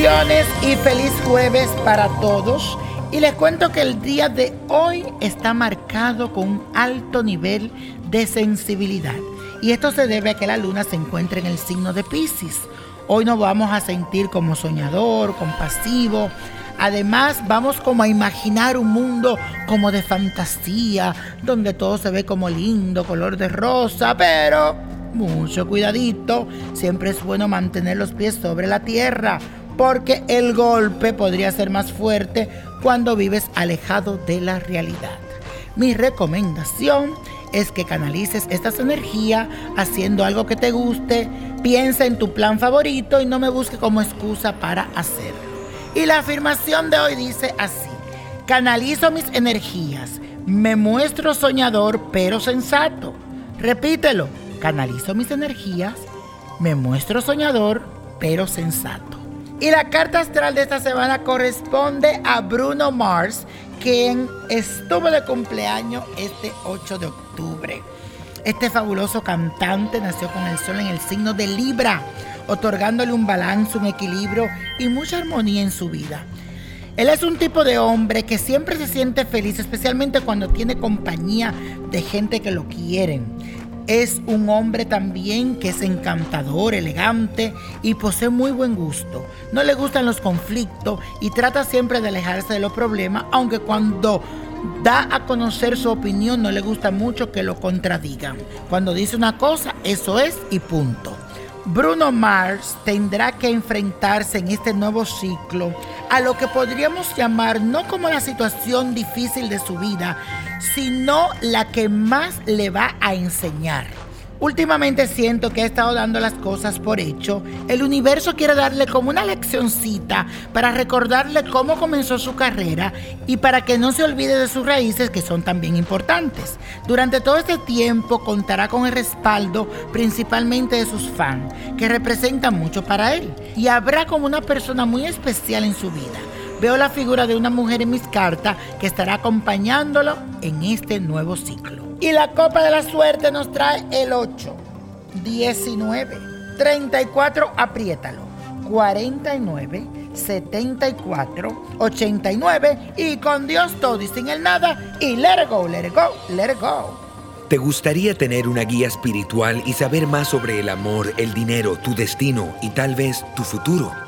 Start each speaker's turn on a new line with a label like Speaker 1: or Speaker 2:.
Speaker 1: Bendiciones y feliz jueves para todos. Y les cuento que el día de hoy está marcado con un alto nivel de sensibilidad. Y esto se debe a que la luna se encuentra en el signo de Pisces. Hoy nos vamos a sentir como soñador, compasivo. Además, vamos como a imaginar un mundo como de fantasía, donde todo se ve como lindo, color de rosa, pero mucho cuidadito. Siempre es bueno mantener los pies sobre la tierra, porque el golpe podría ser más fuerte cuando vives alejado de la realidad. Mi recomendación es que canalices estas energías haciendo algo que te guste, piensa en tu plan favorito y no me busque como excusa para hacerlo. Y la afirmación de hoy dice así, canalizo mis energías, me muestro soñador pero sensato. Repítelo, canalizo mis energías, me muestro soñador pero sensato. Y la carta astral de esta semana corresponde a Bruno Mars, quien estuvo de cumpleaños este 8 de octubre. Este fabuloso cantante nació con el sol en el signo de Libra, otorgándole un balance, un equilibrio y mucha armonía en su vida. Él es un tipo de hombre que siempre se siente feliz, especialmente cuando tiene compañía de gente que lo quieren. Es un hombre también que es encantador, elegante y posee muy buen gusto. No le gustan los conflictos y trata siempre de alejarse de los problemas, aunque cuando da a conocer su opinión no le gusta mucho que lo contradigan. Cuando dice una cosa, eso es y punto. Bruno Mars tendrá que enfrentarse en este nuevo ciclo a lo que podríamos llamar no como la situación difícil de su vida, sino la que más le va a enseñar. Últimamente siento que ha estado dando las cosas por hecho. El universo quiere darle como una leccioncita para recordarle cómo comenzó su carrera y para que no se olvide de sus raíces que son también importantes. Durante todo este tiempo contará con el respaldo principalmente de sus fans, que representan mucho para él. Y habrá como una persona muy especial en su vida. Veo la figura de una mujer en mis cartas que estará acompañándolo en este nuevo ciclo. Y la copa de la suerte nos trae el 8, 19, 34, apriétalo, 49, 74, 89 y con Dios todo y sin el nada y let go, let go, let go.
Speaker 2: ¿Te gustaría tener una guía espiritual y saber más sobre el amor, el dinero, tu destino y tal vez tu futuro?